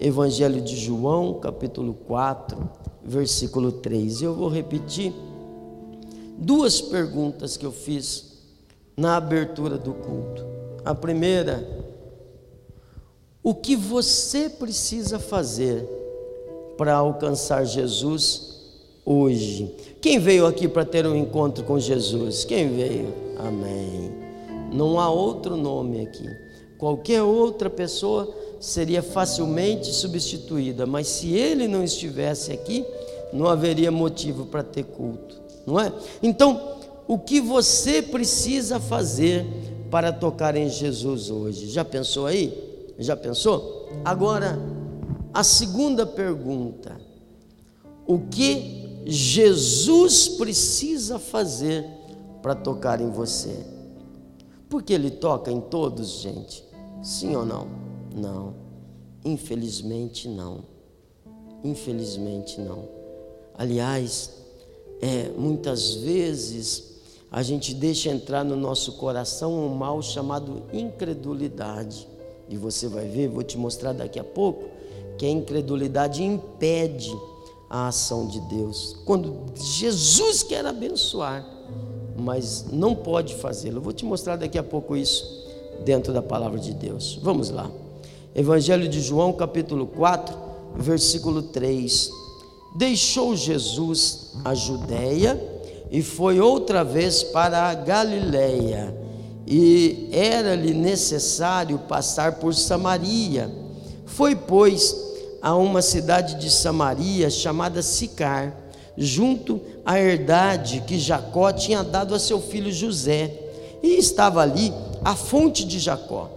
Evangelho de João, capítulo 4, versículo 3. Eu vou repetir duas perguntas que eu fiz na abertura do culto. A primeira, o que você precisa fazer para alcançar Jesus hoje? Quem veio aqui para ter um encontro com Jesus? Quem veio? Amém. Não há outro nome aqui. Qualquer outra pessoa seria facilmente substituída, mas se ele não estivesse aqui, não haveria motivo para ter culto, não é? Então, o que você precisa fazer para tocar em Jesus hoje? Já pensou aí? Já pensou? Agora, a segunda pergunta: o que Jesus precisa fazer para tocar em você? Porque ele toca em todos, gente? Sim ou não? Não. Infelizmente não. Infelizmente não. Aliás, é, muitas vezes a gente deixa entrar no nosso coração um mal chamado incredulidade. E você vai ver, vou te mostrar daqui a pouco, que a incredulidade impede a ação de Deus. Quando Jesus quer abençoar, mas não pode fazê-lo. Vou te mostrar daqui a pouco isso dentro da palavra de Deus. Vamos lá. Evangelho de João, capítulo 4, versículo 3. Deixou Jesus a Judéia e foi outra vez para a Galiléia, e era-lhe necessário passar por Samaria. Foi, pois, a uma cidade de Samaria chamada Sicar, junto à herdade que Jacó tinha dado a seu filho José, e estava ali a fonte de Jacó.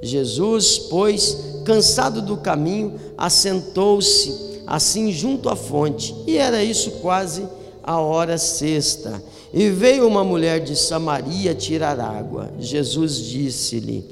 Jesus, pois, cansado do caminho, assentou-se assim junto à fonte, e era isso quase a hora sexta. E veio uma mulher de Samaria tirar água. Jesus disse-lhe: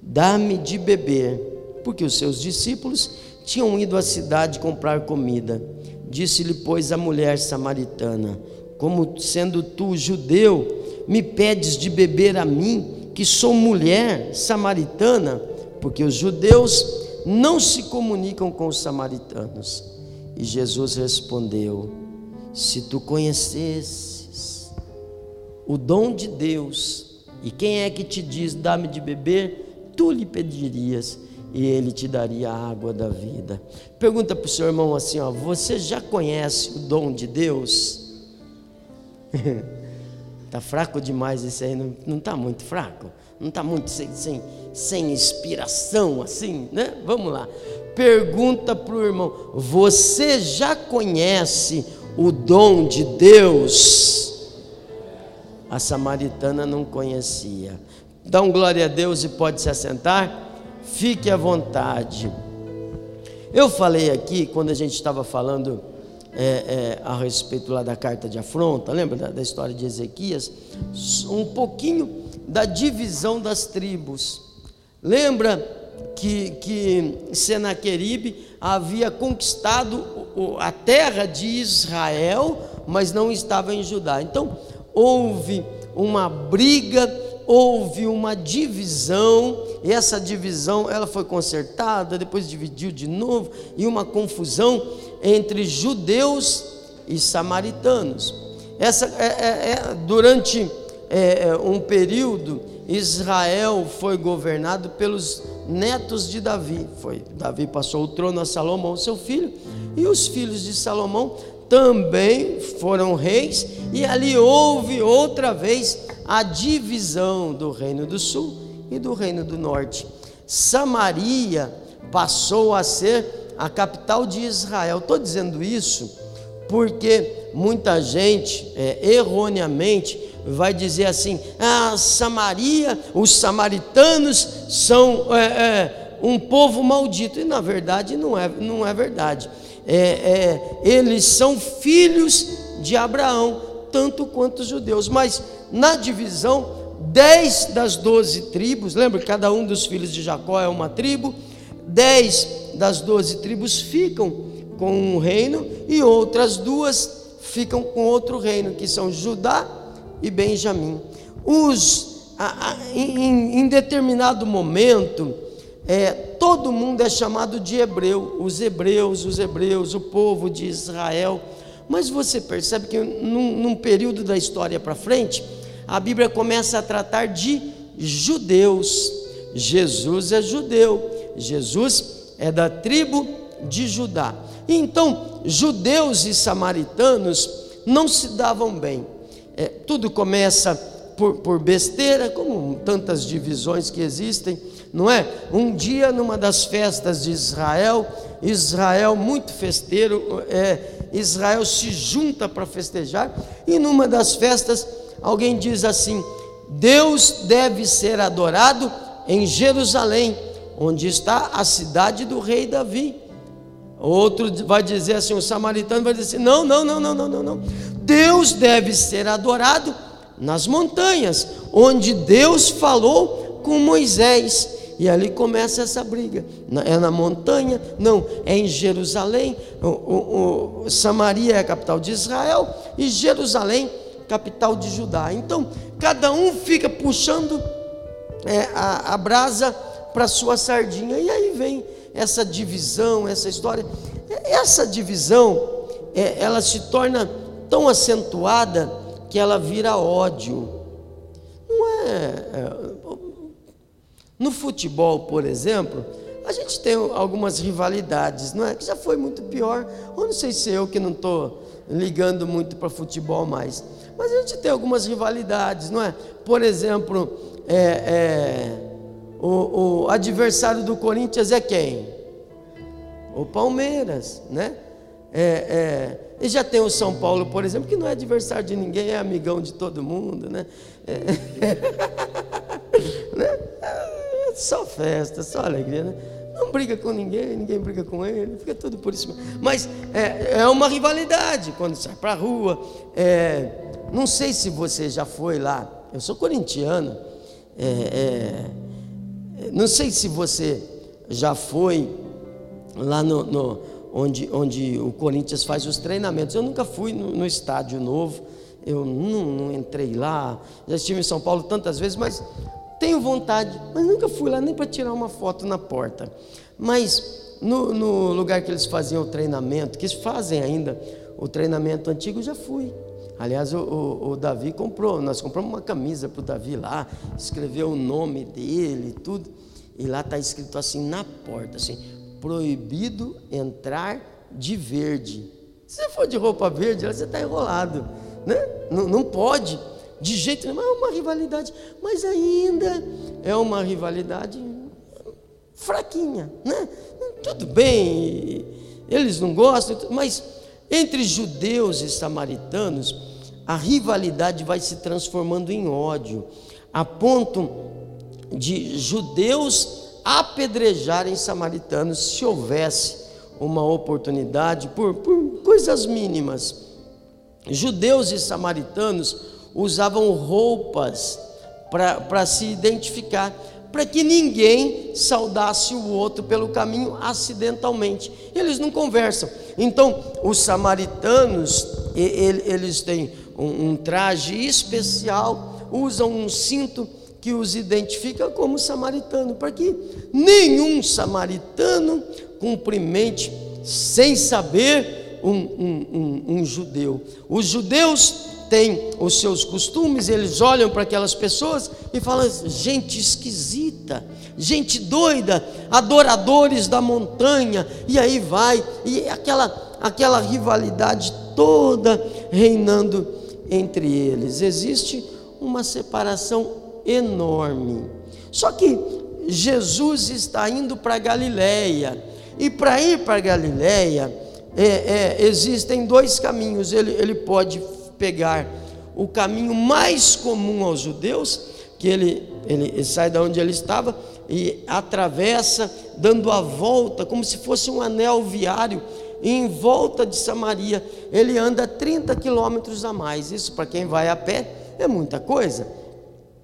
Dá-me de beber, porque os seus discípulos tinham ido à cidade comprar comida. Disse-lhe, pois, a mulher samaritana: Como sendo tu judeu, me pedes de beber a mim? Que sou mulher samaritana, porque os judeus não se comunicam com os samaritanos. E Jesus respondeu: Se tu conhecesses o dom de Deus, e quem é que te diz, dá-me de beber, tu lhe pedirias e ele te daria a água da vida. Pergunta para o seu irmão assim: ó, você já conhece o dom de Deus? Está fraco demais isso aí, não está muito fraco? Não está muito sem, sem, sem inspiração assim, né? Vamos lá. Pergunta para o irmão: Você já conhece o dom de Deus? A samaritana não conhecia. Dá um glória a Deus e pode se assentar. Fique à vontade. Eu falei aqui, quando a gente estava falando é, é, a respeito lá da carta de afronta, lembra da, da história de Ezequias? Um pouquinho da divisão das tribos. Lembra que, que Senaqueribe havia conquistado a terra de Israel, mas não estava em Judá. Então, houve uma briga, houve uma divisão, e essa divisão ela foi consertada, depois dividiu de novo, e uma confusão entre judeus e samaritanos. Essa é, é, é durante é, é, um período Israel foi governado pelos netos de Davi. Foi Davi passou o trono a Salomão, seu filho, e os filhos de Salomão também foram reis, e ali houve outra vez a divisão do reino do sul e do reino do norte. Samaria passou a ser a capital de Israel. Estou dizendo isso porque muita gente, é, erroneamente, vai dizer assim: ah, Samaria, os samaritanos são é, é, um povo maldito. E na verdade não é, não é verdade. É, é, eles são filhos de Abraão, tanto quanto os judeus. Mas na divisão, dez das doze tribos, lembra cada um dos filhos de Jacó é uma tribo, dez das doze tribos ficam com um reino e outras duas ficam com outro reino, que são Judá e Benjamim. Os, em, em, determinado momento, é, todo mundo é chamado de hebreu, os hebreus, os hebreus, o povo de Israel. Mas você percebe que num, num período da história para frente, a Bíblia começa a tratar de judeus. Jesus é judeu, Jesus é da tribo de Judá. Então, judeus e samaritanos não se davam bem. É, tudo começa por, por besteira, como tantas divisões que existem, não é? Um dia, numa das festas de Israel, Israel muito festeiro, é, Israel se junta para festejar, e numa das festas, alguém diz assim: Deus deve ser adorado em Jerusalém, onde está a cidade do rei Davi. Outro vai dizer assim, o samaritano vai dizer assim: não, não, não, não, não, não, não. Deus deve ser adorado nas montanhas, onde Deus falou com Moisés. E ali começa essa briga. É na montanha? Não, é em Jerusalém. O, o, o, Samaria é a capital de Israel e Jerusalém, capital de Judá. Então, cada um fica puxando é, a, a brasa para sua sardinha. E aí vem essa divisão, essa história. Essa divisão, é, ela se torna tão acentuada que ela vira ódio. Não é, é no futebol, por exemplo, a gente tem algumas rivalidades, não é? Que já foi muito pior. Ou não sei se eu que não estou ligando muito para futebol mais. Mas a gente tem algumas rivalidades, não é? Por exemplo, é, é, o, o adversário do Corinthians é quem? O Palmeiras, né? É, é, e já tem o São Paulo, por exemplo, que não é adversário de ninguém, é amigão de todo mundo, né? É, né? só festa, só alegria, né? Não briga com ninguém, ninguém briga com ele, fica tudo por isso. Mas é, é uma rivalidade quando sai para a rua. É, não sei se você já foi lá, eu sou corintiano, é, é não sei se você já foi lá no, no, onde, onde o Corinthians faz os treinamentos. Eu nunca fui no, no estádio novo, eu não, não, entrei lá, já estive em São Paulo tantas vezes, mas tenho vontade, mas nunca fui lá nem para tirar uma foto na porta. Mas no, no, lugar que eles faziam o treinamento, que eles fazem ainda o treinamento antigo, já fui. Aliás, o, o, o Davi comprou, nós compramos uma camisa para o Davi lá, escreveu o nome dele e tudo. E lá está escrito assim na porta, assim, proibido entrar de verde. Se você for de roupa verde, você está enrolado, né? Não, não pode. De jeito nenhum, é uma rivalidade, mas ainda é uma rivalidade fraquinha, né? Tudo bem, eles não gostam, mas entre judeus e samaritanos, a rivalidade vai se transformando em ódio, a ponto de judeus apedrejarem samaritanos se houvesse uma oportunidade por, por coisas mínimas. Judeus e samaritanos usavam roupas para se identificar, para que ninguém saudasse o outro pelo caminho acidentalmente. Eles não conversam. Então, os samaritanos, eles têm um traje especial, usam um cinto que os identifica como samaritano, para que nenhum samaritano cumprimente sem saber um, um, um, um judeu. Os judeus têm os seus costumes, eles olham para aquelas pessoas e falam: gente esquisita, gente doida, adoradores da montanha, e aí vai, e aquela, aquela rivalidade toda reinando entre eles. Existe uma separação enorme. Só que Jesus está indo para Galiléia e para ir para Galiléia é, é, existem dois caminhos. Ele, ele pode pegar o caminho mais comum aos judeus, que ele, ele, ele sai da onde ele estava e atravessa, dando a volta, como se fosse um anel viário, em volta de Samaria, ele anda 30 quilômetros a mais. Isso para quem vai a pé é muita coisa.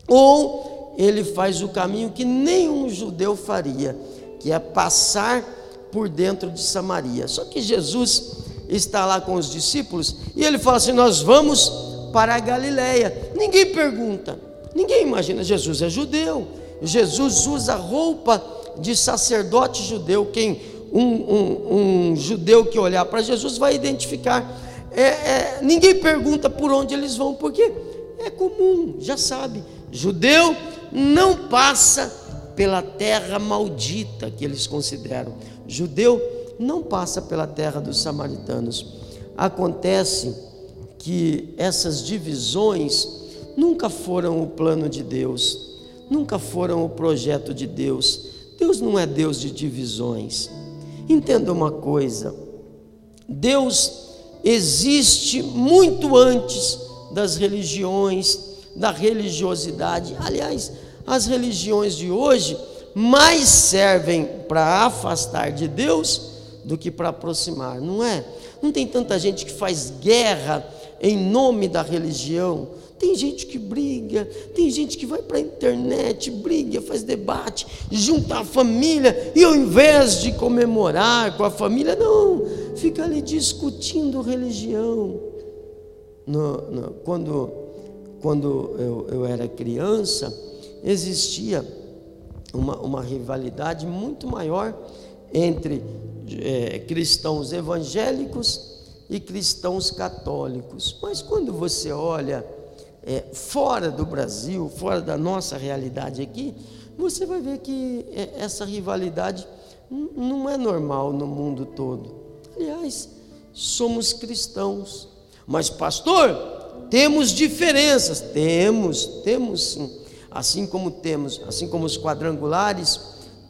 Ou ele faz o caminho que nenhum judeu faria, que é passar por dentro de Samaria. Só que Jesus está lá com os discípulos e ele fala assim: Nós vamos para a Galileia. Ninguém pergunta, ninguém imagina. Jesus é judeu, Jesus usa roupa de sacerdote judeu, quem um, um, um judeu que olhar para Jesus vai identificar. É, é, ninguém pergunta por onde eles vão, porque é comum, já sabe. Judeu não passa pela terra maldita que eles consideram. Judeu não passa pela terra dos samaritanos. Acontece que essas divisões nunca foram o plano de Deus, nunca foram o projeto de Deus. Deus não é Deus de divisões. Entenda uma coisa: Deus existe muito antes das religiões, da religiosidade. Aliás, as religiões de hoje mais servem para afastar de Deus do que para aproximar, não é? Não tem tanta gente que faz guerra em nome da religião. Tem gente que briga, tem gente que vai para a internet, briga, faz debate, junta a família, e ao invés de comemorar com a família, não, fica ali discutindo religião. No, no, quando quando eu, eu era criança, existia uma, uma rivalidade muito maior entre é, cristãos evangélicos e cristãos católicos. Mas quando você olha é, fora do Brasil, fora da nossa realidade aqui, você vai ver que é, essa rivalidade não é normal no mundo todo. Aliás, somos cristãos. Mas, pastor, temos diferenças. Temos, temos sim. Assim como temos, assim como os quadrangulares,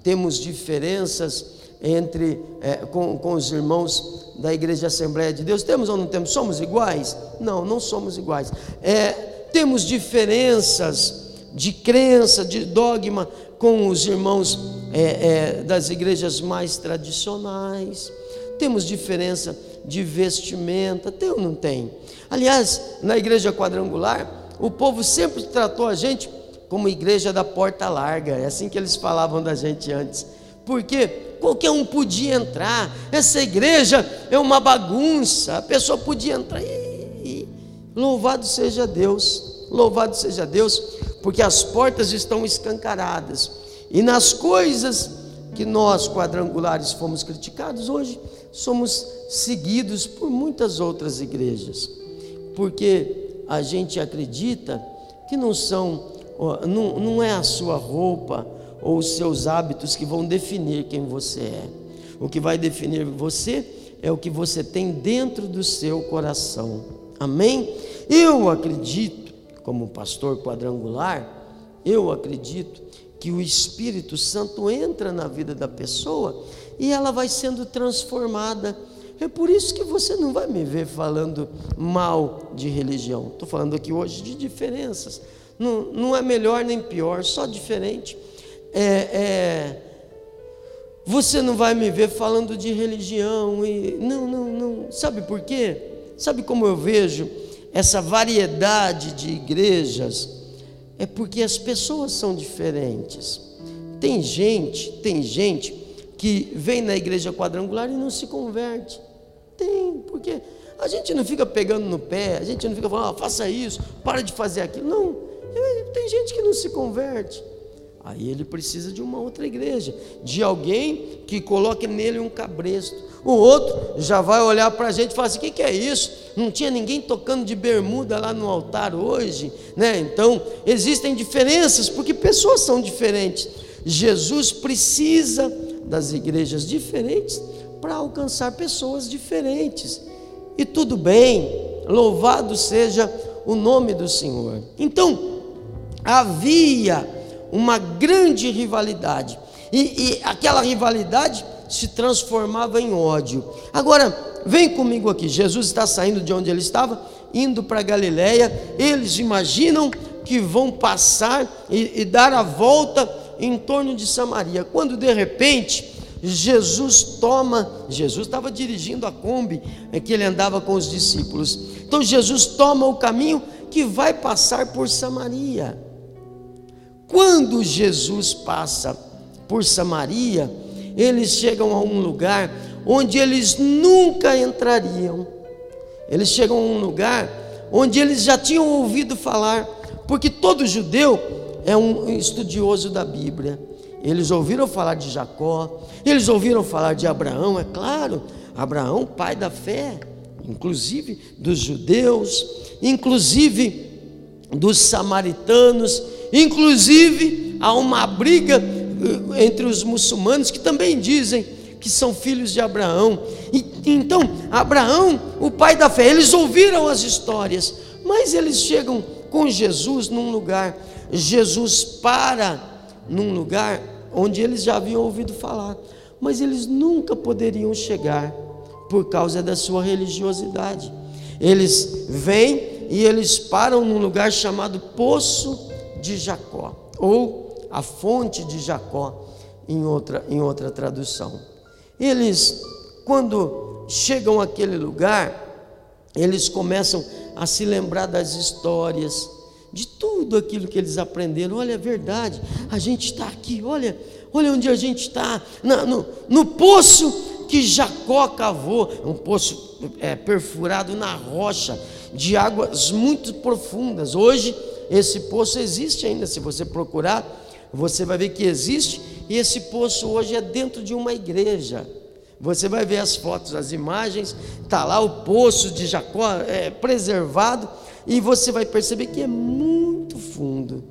temos diferenças entre é, com, com os irmãos da Igreja Assembleia de Deus. Temos ou não temos? Somos iguais? Não, não somos iguais. É, temos diferenças de crença, de dogma com os irmãos é, das igrejas mais tradicionais. Temos diferença de vestimenta, tem ou não tem? Aliás, na igreja quadrangular, o povo sempre tratou a gente como igreja da porta larga, é assim que eles falavam da gente antes, porque qualquer um podia entrar, essa igreja é uma bagunça, a pessoa podia entrar e, louvado seja Deus, louvado seja Deus, porque as portas estão escancaradas, e nas coisas que nós quadrangulares fomos criticados, hoje somos seguidos por muitas outras igrejas, porque a gente acredita que não são, não, não é a sua roupa ou os seus hábitos que vão definir quem você é. O que vai definir você é o que você tem dentro do seu coração. Amém? Eu acredito, como pastor quadrangular, eu acredito que o Espírito Santo entra na vida da pessoa e ela vai sendo transformada. É por isso que você não vai me ver falando mal de religião. Estou falando aqui hoje de diferenças. Não, não é melhor nem pior, só diferente. É, é, você não vai me ver falando de religião e não, não, não. Sabe por quê? Sabe como eu vejo essa variedade de igrejas? É porque as pessoas são diferentes. Tem gente, tem gente que vem na igreja quadrangular e não se converte. Tem, porque a gente não fica pegando no pé, a gente não fica falando, ah, faça isso, para de fazer aquilo. Não, tem gente que não se converte. Aí ele precisa de uma outra igreja, de alguém que coloque nele um cabresto. O outro já vai olhar para a gente e falar assim: o que, que, é isso? Não tinha ninguém tocando de bermuda lá no altar hoje, né? Então existem diferenças porque pessoas são diferentes. Jesus precisa das igrejas diferentes para alcançar pessoas diferentes. E tudo bem, louvado seja o nome do Senhor. Então, havia uma grande rivalidade, e, e aquela rivalidade se transformava em ódio. Agora, vem comigo aqui: Jesus está saindo de onde ele estava, indo para Galiléia. Eles imaginam que vão passar e, e dar a volta em torno de Samaria, quando de repente Jesus toma, Jesus estava dirigindo a Kombi é que ele andava com os discípulos. Então Jesus toma o caminho que vai passar por Samaria. Quando Jesus passa por Samaria, eles chegam a um lugar onde eles nunca entrariam. Eles chegam a um lugar onde eles já tinham ouvido falar, porque todo judeu é um estudioso da Bíblia. Eles ouviram falar de Jacó, eles ouviram falar de Abraão, é claro, Abraão, pai da fé, inclusive dos judeus, inclusive dos samaritanos, inclusive há uma briga eh, entre os muçulmanos que também dizem que são filhos de Abraão. E, então, Abraão, o pai da fé, eles ouviram as histórias, mas eles chegam com Jesus num lugar. Jesus para num lugar onde eles já haviam ouvido falar, mas eles nunca poderiam chegar por causa da sua religiosidade. Eles vêm e eles param num lugar chamado Poço de Jacó, ou a fonte de Jacó, em outra, em outra tradução. Eles, quando chegam àquele lugar, eles começam a se lembrar das histórias, de tudo aquilo que eles aprenderam. Olha, é verdade, a gente está aqui, olha, olha onde a gente está, no, no poço que Jacó cavou, um poço é, perfurado na rocha, de águas muito profundas. Hoje, esse poço existe ainda, se você procurar, você vai ver que existe, e esse poço hoje é dentro de uma igreja. Você vai ver as fotos, as imagens, está lá o poço de Jacó é, preservado, e você vai perceber que é muito fundo.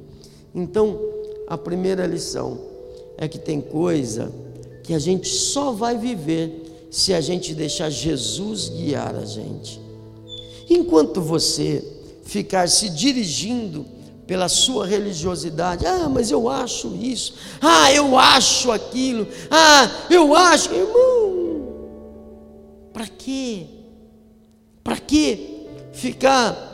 Então, a primeira lição é que tem coisa que a gente só vai viver se a gente deixar Jesus guiar a gente. Enquanto você ficar se dirigindo pela sua religiosidade, ah, mas eu acho isso, ah, eu acho aquilo, ah, eu acho, irmão, para quê? Para quê ficar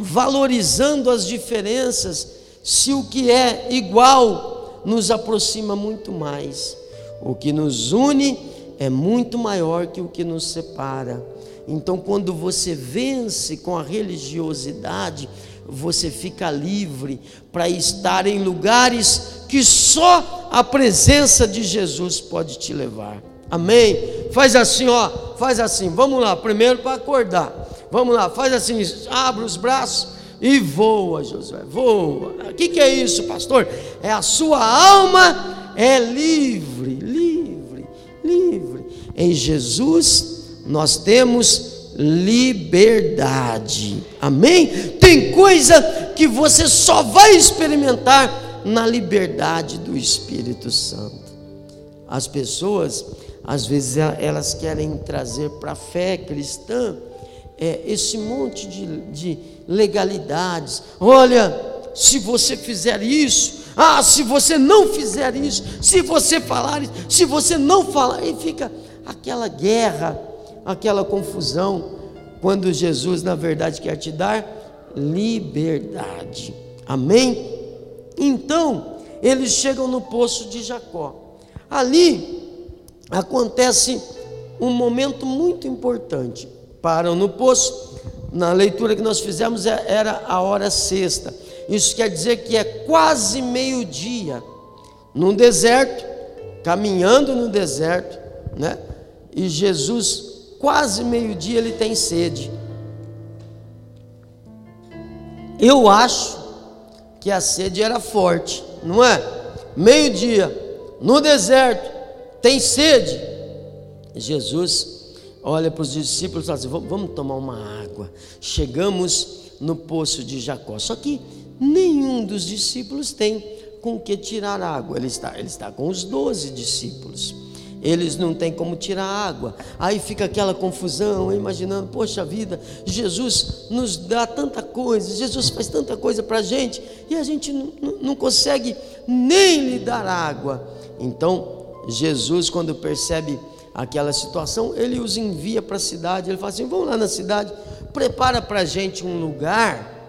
valorizando as diferenças, se o que é igual nos aproxima muito mais. O que nos une é muito maior que o que nos separa. Então, quando você vence com a religiosidade, você fica livre para estar em lugares que só a presença de Jesus pode te levar. Amém? Faz assim, ó, faz assim. Vamos lá, primeiro para acordar. Vamos lá, faz assim, abre os braços e voa, Josué, voa. O que, que é isso, pastor? É a sua alma é livre, livre, livre. Em Jesus nós temos liberdade. Amém? Tem coisa que você só vai experimentar na liberdade do Espírito Santo. As pessoas, às vezes, elas querem trazer para a fé cristã é, esse monte de, de legalidades. Olha, se você fizer isso, ah, se você não fizer isso, se você falar isso, se você não falar, e fica aquela guerra, aquela confusão, quando Jesus, na verdade, quer te dar liberdade. Amém? Então, eles chegam no poço de Jacó. Ali acontece um momento muito importante param no poço. Na leitura que nós fizemos é, era a hora sexta. Isso quer dizer que é quase meio-dia, num deserto, caminhando no deserto, né? E Jesus, quase meio-dia, ele tem sede. Eu acho que a sede era forte, não é? Meio-dia, no deserto, tem sede. Jesus olha para os discípulos e fala assim: vamos tomar uma água. Chegamos no poço de Jacó. Só que nenhum dos discípulos tem com que tirar água. Ele está, ele está com os doze discípulos. Eles não têm como tirar água. Aí fica aquela confusão, imaginando, poxa vida, Jesus nos dá tanta coisa, Jesus faz tanta coisa para a gente, e a gente não, não consegue nem lhe dar água. Então, Jesus, quando percebe aquela situação, ele os envia para a cidade. Ele fala assim: vamos lá na cidade, prepara para a gente um lugar,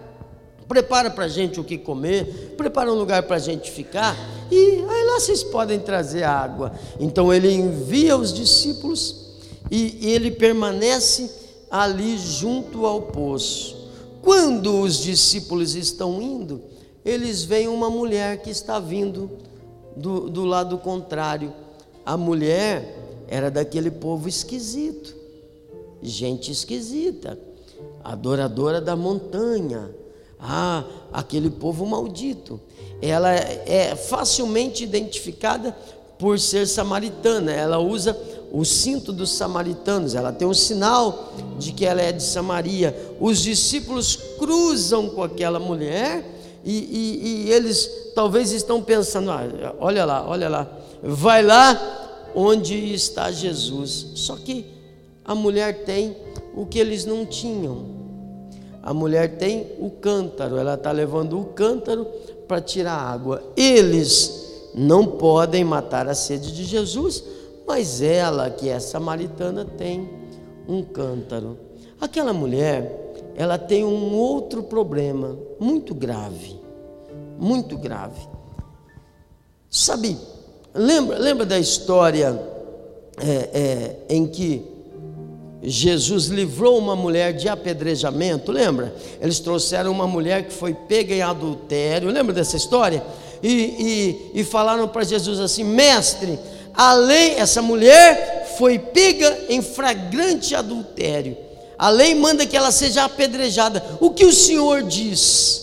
prepara para a gente o que comer, prepara um lugar para a gente ficar, e aí lá vocês podem trazer água. Então ele envia os discípulos e, e ele permanece ali junto ao poço. Quando os discípulos estão indo, eles veem uma mulher que está vindo do, do lado contrário. A mulher era daquele povo esquisito, gente esquisita, adoradora da montanha, Ah, aquele povo maldito. Ela é facilmente identificada por ser samaritana. Ela usa o cinto dos samaritanos, ela tem um sinal de que ela é de Samaria. Os discípulos cruzam com aquela mulher e, e, e eles talvez estão pensando: ah, olha lá, olha lá, vai lá onde está Jesus. Só que a mulher tem o que eles não tinham. A mulher tem o cântaro, ela está levando o cântaro para tirar água. Eles não podem matar a sede de Jesus, mas ela, que é samaritana, tem um cântaro. Aquela mulher, ela tem um outro problema muito grave, muito grave. Sabe, lembra, lembra da história é, é, em que Jesus livrou uma mulher de apedrejamento, lembra? Eles trouxeram uma mulher que foi pega em adultério, lembra dessa história? e, e, e falaram para Jesus assim: Mestre, a lei, essa mulher foi pega em flagrante adultério. A lei manda que ela seja apedrejada. O que o Senhor diz?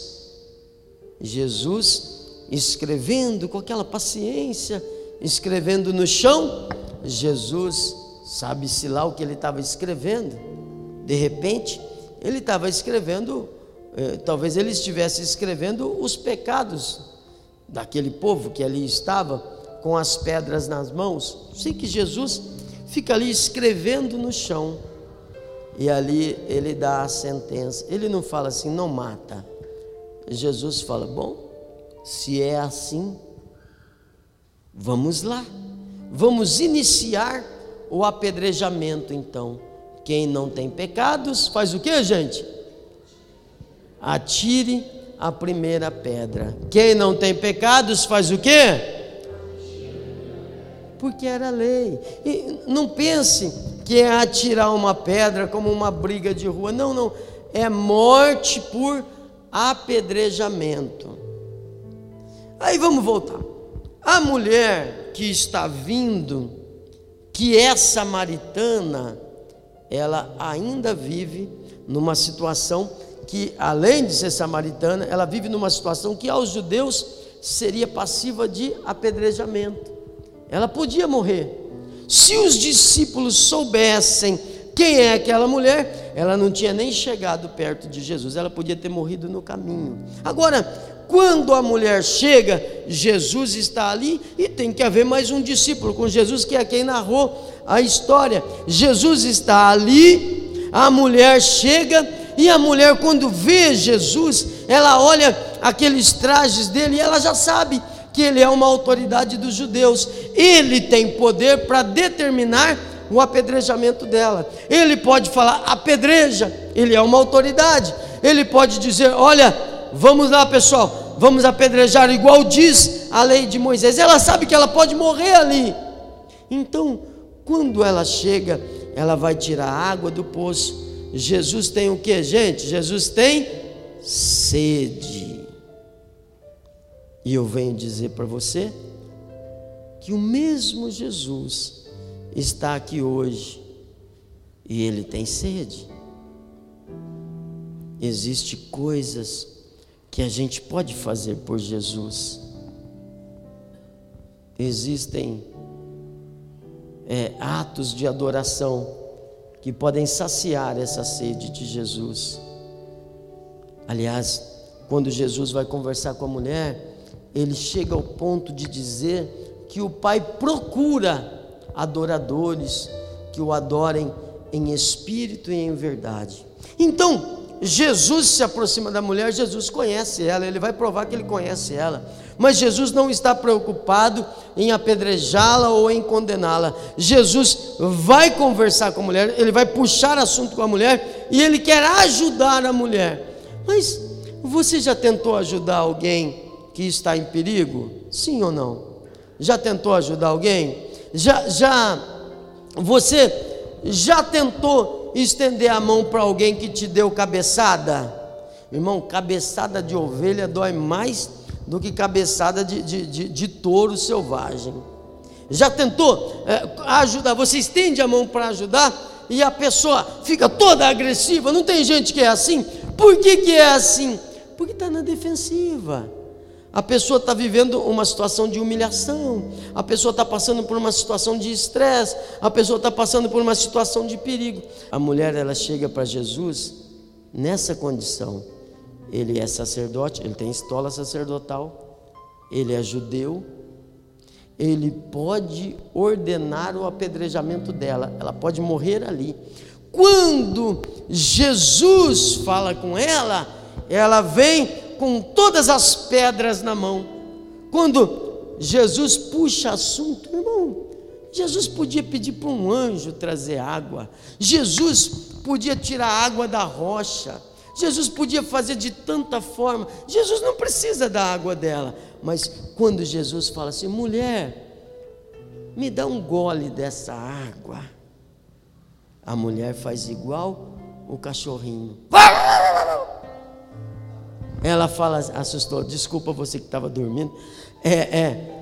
Jesus, escrevendo com aquela paciência, escrevendo no chão, Jesus, sabe-se lá o que ele estava escrevendo. De repente, ele estava escrevendo, eh, talvez ele estivesse escrevendo os pecados daquele povo que ali estava com as pedras nas mãos. Sei que Jesus fica ali escrevendo no chão e ali ele dá a sentença. Ele não fala assim, não mata. Jesus fala: Bom, se é assim, vamos lá, vamos iniciar o apedrejamento então. Quem não tem pecados, faz o que, gente? Atire a primeira pedra. Quem não tem pecados faz o quê? Porque era lei. E não pense que é atirar uma pedra como uma briga de rua. Não, não. É morte por apedrejamento. Aí vamos voltar. A mulher que está vindo, que é samaritana, ela ainda vive numa situação que, além de ser samaritana, ela vive numa situação que aos judeus seria passiva de apedrejamento. Ela podia morrer. Se os discípulos soubessem quem é aquela mulher, ela não tinha nem chegado perto de Jesus, ela podia ter morrido no caminho. Agora, quando a mulher chega, Jesus está ali e tem que haver mais um discípulo com Jesus, que é quem narrou a história. Jesus está ali, a mulher chega e a mulher, quando vê Jesus, ela olha aqueles trajes dele e ela já sabe que ele é uma autoridade dos judeus. Ele tem poder para determinar o apedrejamento dela. Ele pode falar, apedreja, ele é uma autoridade. Ele pode dizer, olha, vamos lá pessoal, vamos apedrejar, igual diz a lei de Moisés. Ela sabe que ela pode morrer ali. Então, quando ela chega, ela vai tirar a água do poço Jesus tem o que, gente? Jesus tem sede. E eu venho dizer para você que o mesmo Jesus está aqui hoje e ele tem sede. Existem coisas que a gente pode fazer por Jesus. Existem é, atos de adoração que podem saciar essa sede de Jesus. Aliás, quando Jesus vai conversar com a mulher, ele chega ao ponto de dizer que o Pai procura adoradores que o adorem em espírito e em verdade. Então, Jesus se aproxima da mulher, Jesus conhece ela, ele vai provar que ele conhece ela. Mas Jesus não está preocupado em apedrejá-la ou em condená-la. Jesus vai conversar com a mulher, ele vai puxar assunto com a mulher e ele quer ajudar a mulher. Mas você já tentou ajudar alguém que está em perigo? Sim ou não? Já tentou ajudar alguém? Já, já, você já tentou estender a mão para alguém que te deu cabeçada? Irmão, cabeçada de ovelha dói mais do que cabeçada de, de, de, de touro selvagem. Já tentou é, ajudar? Você estende a mão para ajudar e a pessoa fica toda agressiva. Não tem gente que é assim? Por que, que é assim? Porque está na defensiva. A pessoa está vivendo uma situação de humilhação, a pessoa está passando por uma situação de estresse, a pessoa está passando por uma situação de perigo. A mulher ela chega para Jesus nessa condição. Ele é sacerdote, ele tem estola sacerdotal, ele é judeu, ele pode ordenar o apedrejamento dela, ela pode morrer ali. Quando Jesus fala com ela, ela vem com todas as pedras na mão. Quando Jesus puxa assunto, irmão, Jesus podia pedir para um anjo trazer água, Jesus podia tirar água da rocha, Jesus podia fazer de tanta forma, Jesus não precisa da água dela, mas quando Jesus fala assim, mulher, me dá um gole dessa água, a mulher faz igual o cachorrinho. Ela fala, assustou, desculpa você que estava dormindo. É, é,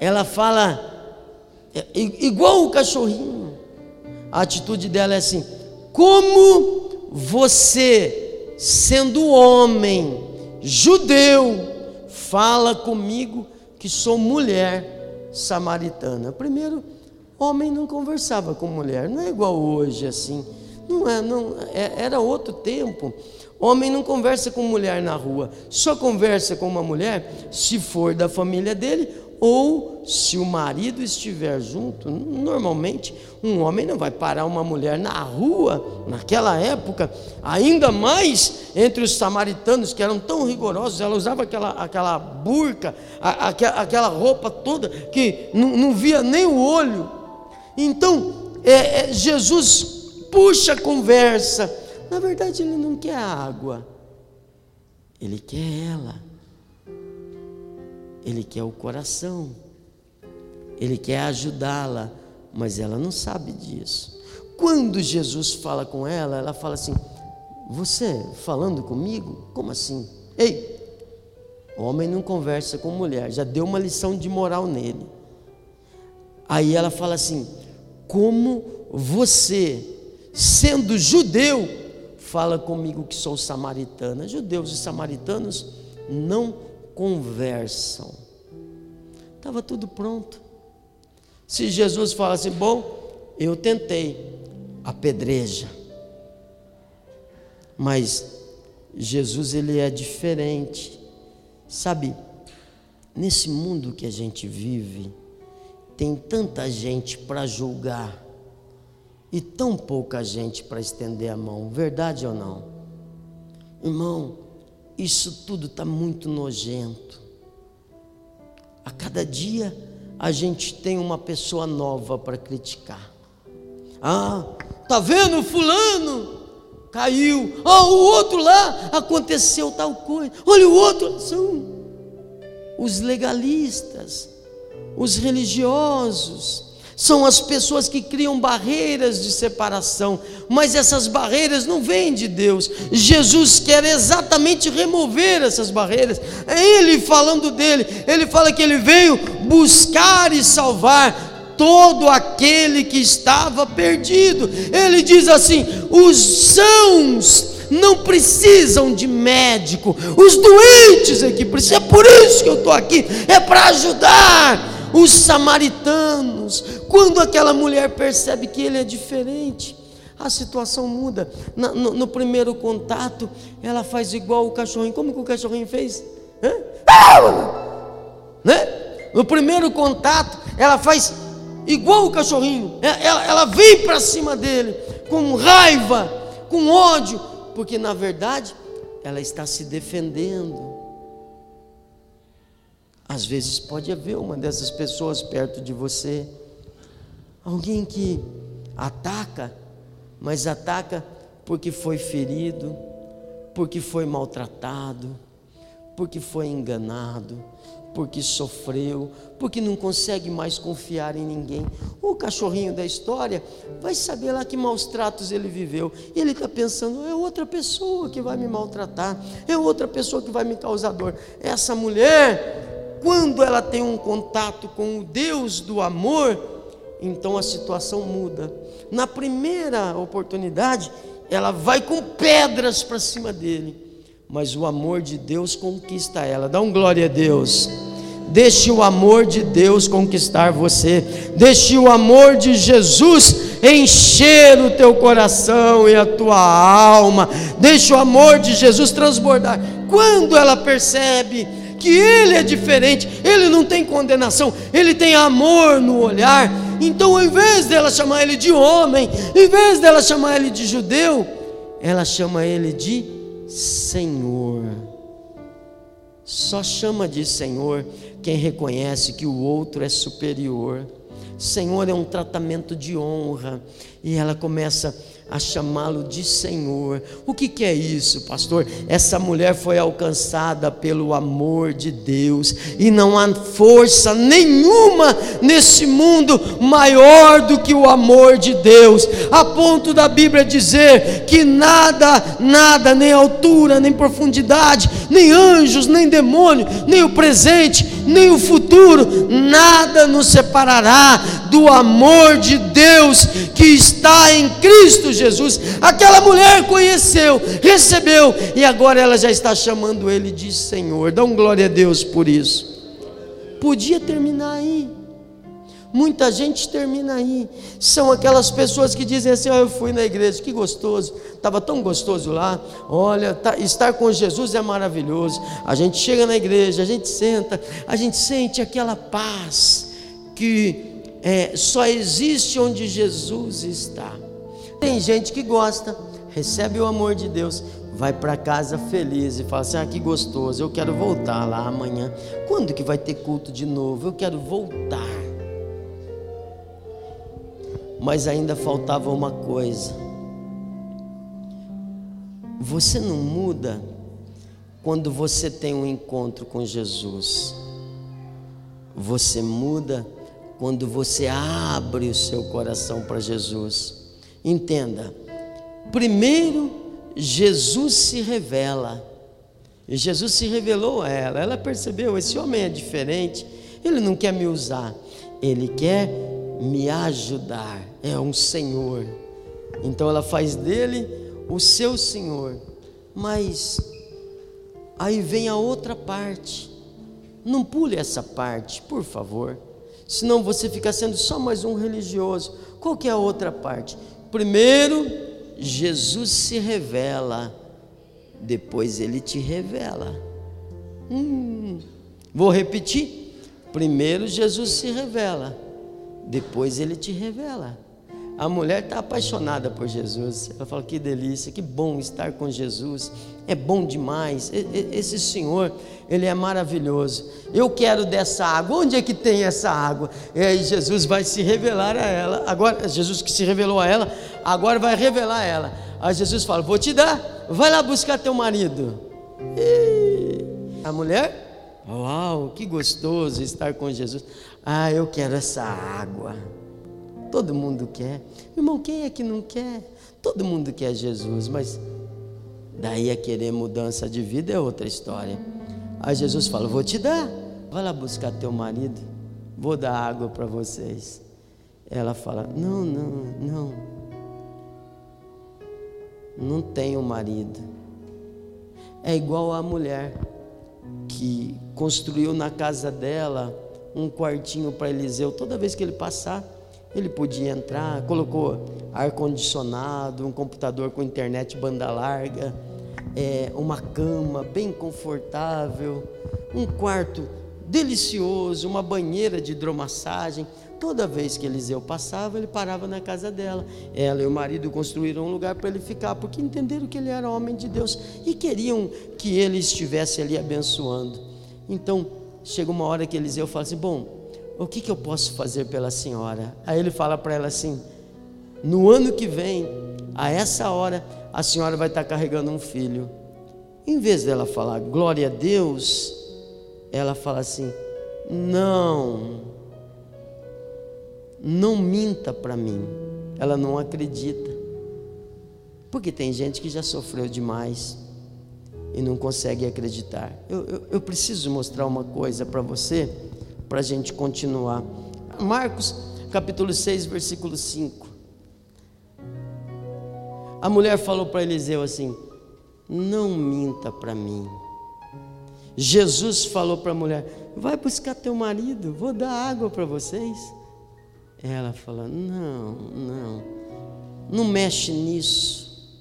ela fala, é, igual o cachorrinho. A atitude dela é assim: como você, sendo homem, judeu, fala comigo que sou mulher samaritana? Primeiro, homem não conversava com mulher, não é igual hoje assim. Não é, não, é, era outro tempo. Homem não conversa com mulher na rua, só conversa com uma mulher se for da família dele ou se o marido estiver junto. Normalmente, um homem não vai parar uma mulher na rua, naquela época, ainda mais entre os samaritanos que eram tão rigorosos, ela usava aquela, aquela burca, a, aquela roupa toda que não, não via nem o olho. Então, é, é, Jesus puxa a conversa na verdade, ele não quer a água, ele quer ela, ele quer o coração, ele quer ajudá-la, mas ela não sabe disso. Quando Jesus fala com ela, ela fala assim: Você falando comigo? Como assim? Ei, homem não conversa com mulher, já deu uma lição de moral nele. Aí ela fala assim: Como você, sendo judeu, fala comigo que sou samaritana. Judeus e samaritanos não conversam. Estava tudo pronto. Se Jesus fala assim, bom, eu tentei, apedreja. Mas Jesus ele é diferente. Sabe, nesse mundo que a gente vive, tem tanta gente para julgar e tão pouca gente para estender a mão, verdade ou não? Irmão, isso tudo está muito nojento. A cada dia a gente tem uma pessoa nova para criticar. Ah, tá vendo fulano? Caiu. Ah, o outro lá aconteceu tal coisa. Olha o outro, são os legalistas, os religiosos, são as pessoas que criam barreiras de separação, mas essas barreiras não vêm de Deus. Jesus quer exatamente remover essas barreiras. É Ele falando dele, ele fala que ele veio buscar e salvar todo aquele que estava perdido. Ele diz assim: os sãos não precisam de médico, os doentes é que precisam. É por isso que eu estou aqui, é para ajudar os samaritanos. Quando aquela mulher percebe que ele é diferente, a situação muda. No, no, no primeiro contato, ela faz igual o cachorrinho. Como que o cachorrinho fez? Né? No primeiro contato, ela faz igual o cachorrinho. É, ela, ela vem para cima dele com raiva, com ódio, porque na verdade ela está se defendendo. Às vezes pode haver uma dessas pessoas perto de você, alguém que ataca, mas ataca porque foi ferido, porque foi maltratado, porque foi enganado, porque sofreu, porque não consegue mais confiar em ninguém. O cachorrinho da história vai saber lá que maus tratos ele viveu. E ele está pensando: é outra pessoa que vai me maltratar, é outra pessoa que vai me causar dor. Essa mulher quando ela tem um contato com o Deus do amor, então a situação muda. Na primeira oportunidade, ela vai com pedras para cima dele, mas o amor de Deus conquista ela. Dá um glória a Deus. Deixe o amor de Deus conquistar você. Deixe o amor de Jesus encher o teu coração e a tua alma. Deixe o amor de Jesus transbordar. Quando ela percebe que ele é diferente, ele não tem condenação, ele tem amor no olhar. Então, ao invés dela chamar ele de homem, em vez dela chamar ele de judeu, ela chama ele de Senhor. Só chama de Senhor quem reconhece que o outro é superior. Senhor é um tratamento de honra. E ela começa a chamá-lo de Senhor. O que, que, é isso, pastor? Essa mulher foi alcançada pelo amor de Deus, e não há força nenhuma nesse mundo maior do que o amor de Deus, a ponto da Bíblia dizer que nada, nada, nem altura, nem profundidade, nem anjos, nem demônio, nem o presente, nem o futuro, nada nos separará do amor de Deus que está em Cristo Jesus. Aquela mulher conheceu, recebeu e agora ela já está chamando ele de Senhor. Dá um glória a Deus por isso. Podia terminar aí. Muita gente termina aí. São aquelas pessoas que dizem assim: oh, Eu fui na igreja, que gostoso, estava tão gostoso lá. Olha, tá, estar com Jesus é maravilhoso. A gente chega na igreja, a gente senta, a gente sente aquela paz que é, só existe onde Jesus está. Tem gente que gosta, recebe o amor de Deus, vai para casa feliz e fala assim: ah, que gostoso, eu quero voltar lá amanhã. Quando que vai ter culto de novo? Eu quero voltar. Mas ainda faltava uma coisa. Você não muda quando você tem um encontro com Jesus. Você muda quando você abre o seu coração para Jesus. Entenda, primeiro Jesus se revela. E Jesus se revelou a ela. Ela percebeu: esse homem é diferente. Ele não quer me usar, ele quer me ajudar. É um Senhor. Então ela faz dele o seu Senhor. Mas aí vem a outra parte. Não pule essa parte, por favor. Senão você fica sendo só mais um religioso. Qual que é a outra parte? Primeiro, Jesus se revela, depois ele te revela. Hum, vou repetir. Primeiro Jesus se revela, depois ele te revela. A mulher está apaixonada por Jesus. Ela fala: que delícia, que bom estar com Jesus. É bom demais. Esse Senhor, Ele é maravilhoso. Eu quero dessa água. Onde é que tem essa água? E aí Jesus vai se revelar a ela. Agora, Jesus que se revelou a ela, agora vai revelar a ela. Aí Jesus fala: Vou te dar. Vai lá buscar teu marido. E a mulher, uau, que gostoso estar com Jesus. Ah, eu quero essa água. Todo mundo quer. Irmão, quem é que não quer? Todo mundo quer Jesus, mas daí a querer mudança de vida é outra história. Aí Jesus fala: Vou te dar, vai lá buscar teu marido, vou dar água para vocês. Ela fala: Não, não, não. Não tenho marido. É igual a mulher que construiu na casa dela um quartinho para Eliseu. Toda vez que ele passar, ele podia entrar, colocou ar-condicionado, um computador com internet banda larga, é, uma cama bem confortável, um quarto delicioso, uma banheira de hidromassagem. Toda vez que Eliseu passava, ele parava na casa dela. Ela e o marido construíram um lugar para ele ficar, porque entenderam que ele era homem de Deus e queriam que ele estivesse ali abençoando. Então, chega uma hora que Eliseu fala assim: Bom, o que, que eu posso fazer pela senhora? Aí ele fala para ela assim: no ano que vem, a essa hora, a senhora vai estar carregando um filho. Em vez dela falar glória a Deus, ela fala assim: não, não minta para mim. Ela não acredita. Porque tem gente que já sofreu demais e não consegue acreditar. Eu, eu, eu preciso mostrar uma coisa para você para a gente continuar. Marcos capítulo 6, versículo 5. A mulher falou para Eliseu assim: não minta para mim. Jesus falou para a mulher: Vai buscar teu marido, vou dar água para vocês. Ela falou: Não, não, não mexe nisso.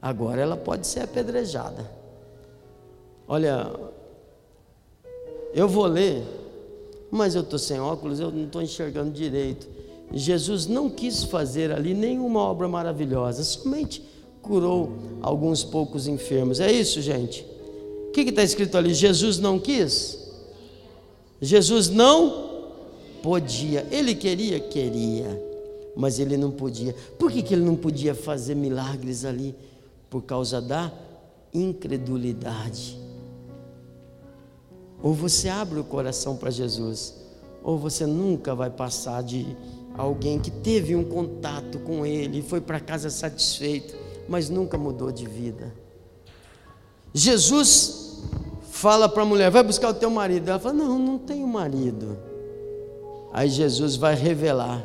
Agora ela pode ser apedrejada. Olha, eu vou ler, mas eu estou sem óculos, eu não estou enxergando direito. Jesus não quis fazer ali nenhuma obra maravilhosa, somente curou alguns poucos enfermos. É isso, gente? O que está escrito ali? Jesus não quis? Jesus não podia. Ele queria? Queria. Mas ele não podia. Por que, que ele não podia fazer milagres ali? Por causa da incredulidade. Ou você abre o coração para Jesus, ou você nunca vai passar de alguém que teve um contato com Ele, foi para casa satisfeito, mas nunca mudou de vida. Jesus fala para a mulher: vai buscar o teu marido. Ela fala: não, não tenho marido. Aí Jesus vai revelar,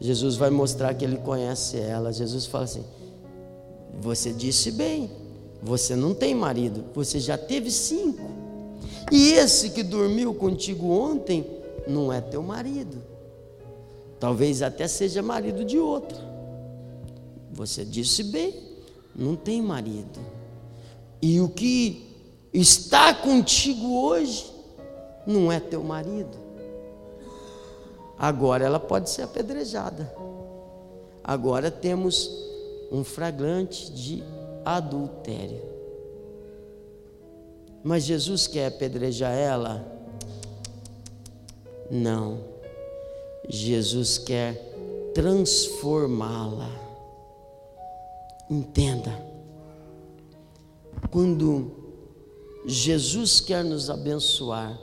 Jesus vai mostrar que ele conhece ela. Jesus fala assim: você disse bem, você não tem marido, você já teve cinco. E esse que dormiu contigo ontem não é teu marido. Talvez até seja marido de outra. Você disse bem, não tem marido. E o que está contigo hoje não é teu marido. Agora ela pode ser apedrejada. Agora temos um flagrante de adultério. Mas Jesus quer apedrejar ela? Não. Jesus quer transformá-la. Entenda, quando Jesus quer nos abençoar,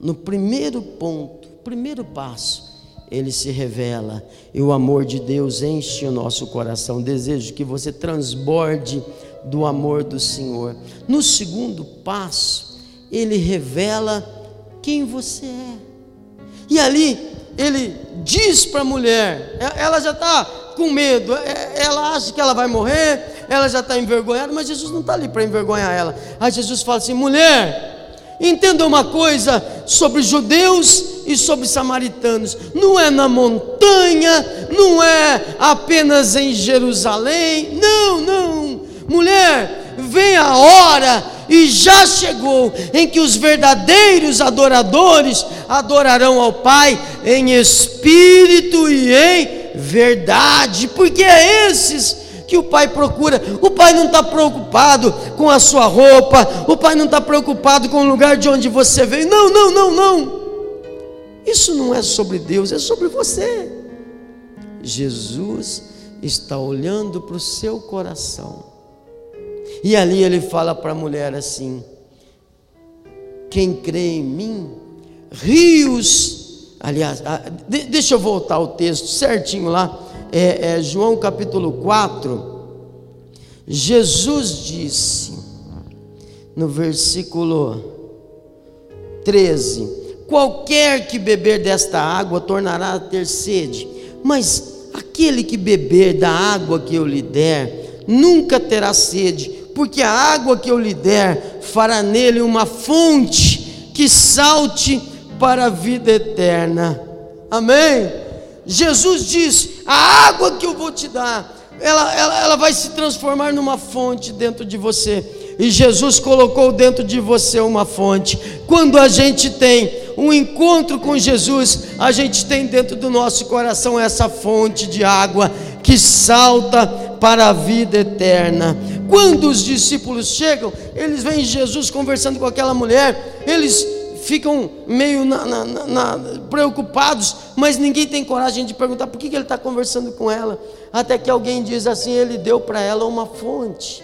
no primeiro ponto, primeiro passo, ele se revela e o amor de Deus enche o nosso coração. Desejo que você transborde do amor do Senhor. No segundo passo, ele revela quem você é. E ali ele diz para a mulher, ela já está com medo, é, ela acha que ela vai morrer, ela já está envergonhada, mas Jesus não está ali para envergonhar ela. Aí Jesus fala assim: mulher, entenda uma coisa sobre judeus e sobre samaritanos, não é na montanha, não é apenas em Jerusalém, não, não, mulher, vem a hora e já chegou em que os verdadeiros adoradores adorarão ao Pai em espírito e em verdade, porque é esses que o pai procura. O pai não está preocupado com a sua roupa, o pai não está preocupado com o lugar de onde você veio. Não, não, não, não. Isso não é sobre Deus, é sobre você. Jesus está olhando para o seu coração. E ali ele fala para a mulher assim: quem crê em mim, rios. Aliás, deixa eu voltar ao texto certinho lá, é, é João capítulo 4. Jesus disse, no versículo 13: Qualquer que beber desta água tornará a ter sede, mas aquele que beber da água que eu lhe der, nunca terá sede porque a água que eu lhe der fará nele uma fonte que salte para a vida eterna. Amém? Jesus diz: a água que eu vou te dar, ela, ela, ela vai se transformar numa fonte dentro de você. E Jesus colocou dentro de você uma fonte. Quando a gente tem um encontro com Jesus, a gente tem dentro do nosso coração essa fonte de água que salta para a vida eterna. Quando os discípulos chegam, eles veem Jesus conversando com aquela mulher, eles ficam meio na, na, na, preocupados, mas ninguém tem coragem de perguntar por que, que ele está conversando com ela. Até que alguém diz assim: ele deu para ela uma fonte,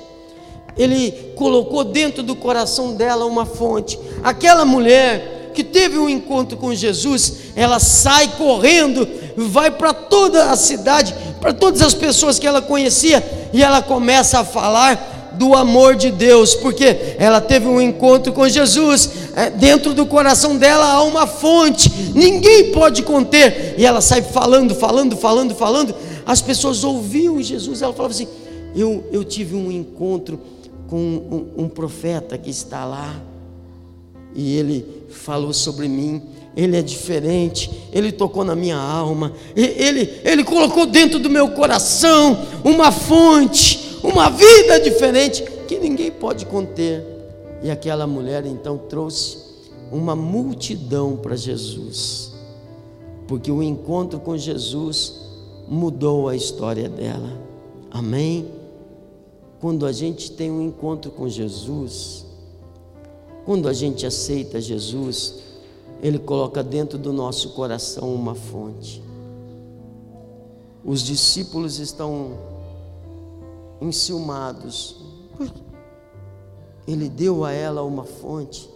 ele colocou dentro do coração dela uma fonte. Aquela mulher que teve um encontro com Jesus, ela sai correndo, vai para toda a cidade, para todas as pessoas que ela conhecia, e ela começa a falar do amor de Deus, porque ela teve um encontro com Jesus, é, dentro do coração dela há uma fonte, ninguém pode conter, e ela sai falando, falando, falando, falando. As pessoas ouviam Jesus, ela falava assim: Eu, eu tive um encontro com um, um profeta que está lá e ele falou sobre mim. Ele é diferente, ele tocou na minha alma, ele, ele colocou dentro do meu coração uma fonte, uma vida diferente que ninguém pode conter. E aquela mulher então trouxe uma multidão para Jesus, porque o encontro com Jesus mudou a história dela. Amém? Quando a gente tem um encontro com Jesus, quando a gente aceita Jesus, Ele coloca dentro do nosso coração uma fonte. Os discípulos estão enciumados. Ele deu a ela uma fonte.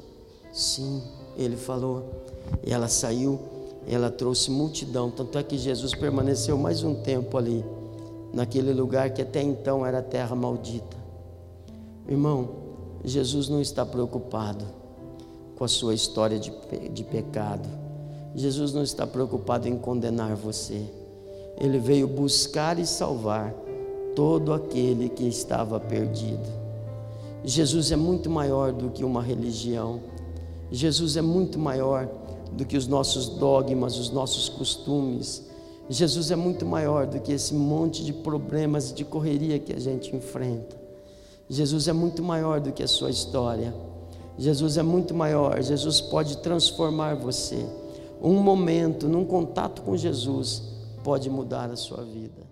Sim, ele falou. E ela saiu, ela trouxe multidão. Tanto é que Jesus permaneceu mais um tempo ali naquele lugar que até então era terra maldita. Irmão, Jesus não está preocupado com a sua história de, de pecado. Jesus não está preocupado em condenar você. Ele veio buscar e salvar todo aquele que estava perdido. Jesus é muito maior do que uma religião. Jesus é muito maior do que os nossos dogmas, os nossos costumes. Jesus é muito maior do que esse monte de problemas e de correria que a gente enfrenta. Jesus é muito maior do que a sua história. Jesus é muito maior. Jesus pode transformar você. Um momento, num contato com Jesus, pode mudar a sua vida.